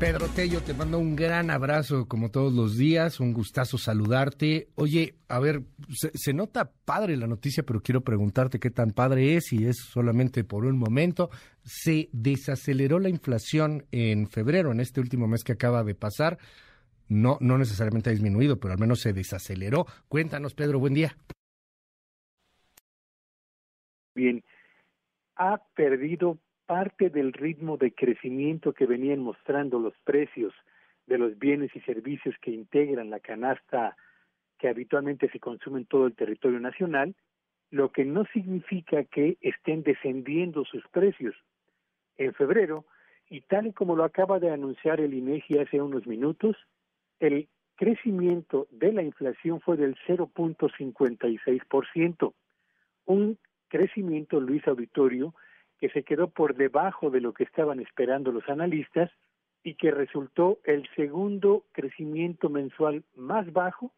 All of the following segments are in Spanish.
Pedro Tello, te mando un gran abrazo como todos los días, un gustazo saludarte. Oye, a ver, se, nota padre la noticia, pero quiero preguntarte qué tan padre es y es solamente por un momento. Se desaceleró la inflación en febrero, en este último mes que acaba de pasar. No, no necesariamente ha disminuido, pero al menos se desaceleró. Cuéntanos, Pedro, buen día. Bien, ha perdido parte del ritmo de crecimiento que venían mostrando los precios de los bienes y servicios que integran la canasta que habitualmente se consume en todo el territorio nacional, lo que no significa que estén descendiendo sus precios. En febrero, y tal y como lo acaba de anunciar el INEGI hace unos minutos, el crecimiento de la inflación fue del 0.56%, un crecimiento, Luis Auditorio, que se quedó por debajo de lo que estaban esperando los analistas y que resultó el segundo crecimiento mensual más bajo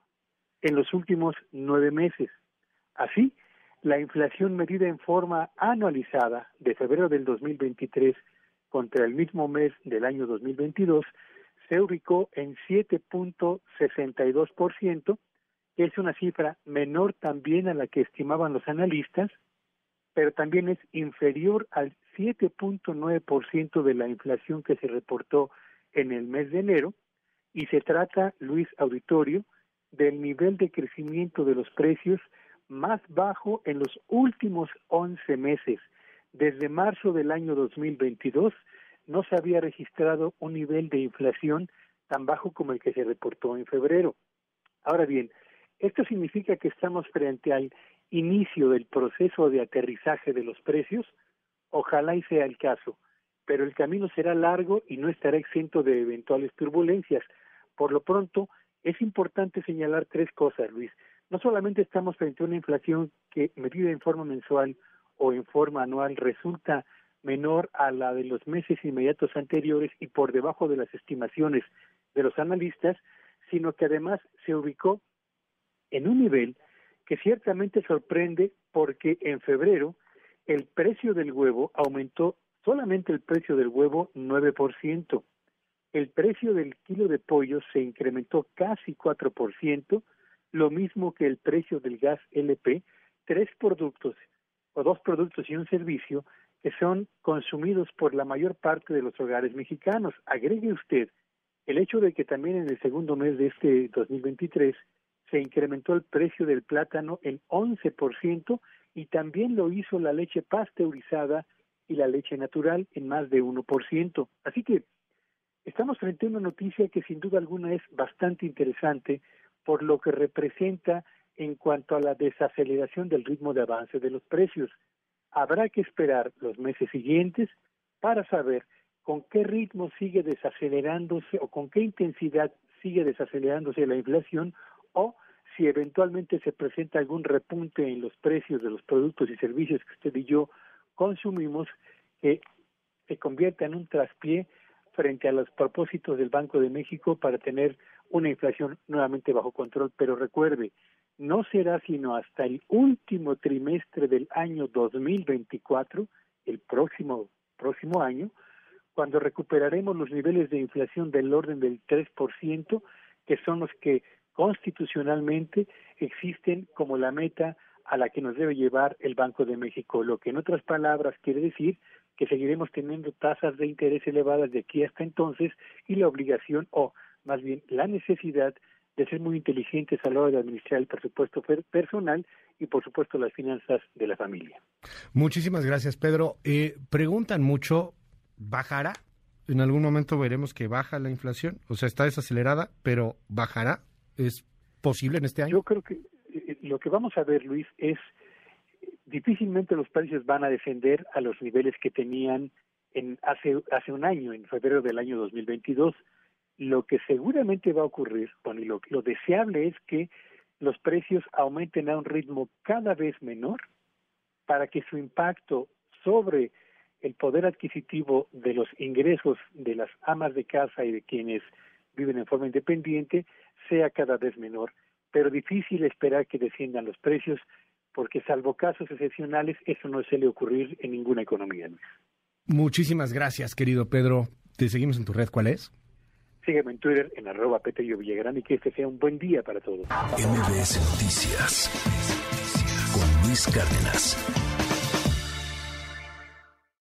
en los últimos nueve meses. Así, la inflación medida en forma anualizada de febrero del 2023 contra el mismo mes del año 2022 se ubicó en 7.62%, que es una cifra menor también a la que estimaban los analistas pero también es inferior al 7.9% de la inflación que se reportó en el mes de enero y se trata, Luis Auditorio, del nivel de crecimiento de los precios más bajo en los últimos 11 meses. Desde marzo del año 2022 no se había registrado un nivel de inflación tan bajo como el que se reportó en febrero. Ahora bien, esto significa que estamos frente al inicio del proceso de aterrizaje de los precios, ojalá y sea el caso, pero el camino será largo y no estará exento de eventuales turbulencias. Por lo pronto, es importante señalar tres cosas, Luis. No solamente estamos frente a una inflación que, medida en forma mensual o en forma anual, resulta menor a la de los meses inmediatos anteriores y por debajo de las estimaciones de los analistas, sino que además se ubicó en un nivel que ciertamente sorprende porque en febrero el precio del huevo aumentó solamente el precio del huevo 9%. El precio del kilo de pollo se incrementó casi 4%, lo mismo que el precio del gas LP, tres productos o dos productos y un servicio que son consumidos por la mayor parte de los hogares mexicanos. Agregue usted el hecho de que también en el segundo mes de este 2023 se incrementó el precio del plátano en 11% y también lo hizo la leche pasteurizada y la leche natural en más de 1%. Así que estamos frente a una noticia que sin duda alguna es bastante interesante por lo que representa en cuanto a la desaceleración del ritmo de avance de los precios. Habrá que esperar los meses siguientes para saber con qué ritmo sigue desacelerándose o con qué intensidad sigue desacelerándose la inflación o si eventualmente se presenta algún repunte en los precios de los productos y servicios que usted y yo consumimos, que se convierta en un traspié frente a los propósitos del Banco de México para tener una inflación nuevamente bajo control. Pero recuerde, no será sino hasta el último trimestre del año 2024, el próximo, próximo año, cuando recuperaremos los niveles de inflación del orden del 3%, que son los que constitucionalmente existen como la meta a la que nos debe llevar el Banco de México, lo que en otras palabras quiere decir que seguiremos teniendo tasas de interés elevadas de aquí hasta entonces y la obligación o más bien la necesidad de ser muy inteligentes a la hora de administrar el presupuesto personal y por supuesto las finanzas de la familia. Muchísimas gracias Pedro. Eh, preguntan mucho, ¿bajará? En algún momento veremos que baja la inflación, o sea, está desacelerada, pero ¿bajará? Es posible en este año? Yo creo que eh, lo que vamos a ver, Luis, es difícilmente los precios van a descender a los niveles que tenían en hace hace un año, en febrero del año 2022. Lo que seguramente va a ocurrir, bueno, y lo, lo deseable es que los precios aumenten a un ritmo cada vez menor para que su impacto sobre el poder adquisitivo de los ingresos de las amas de casa y de quienes viven en forma independiente sea cada vez menor, pero difícil esperar que desciendan los precios porque salvo casos excepcionales eso no suele ocurrir en ninguna economía. Muchísimas gracias, querido Pedro. Te seguimos en tu red, ¿cuál es? Sígueme en Twitter en arroba Petello Villagrán y que este sea un buen día para todos. MBS Noticias con Luis Cárdenas.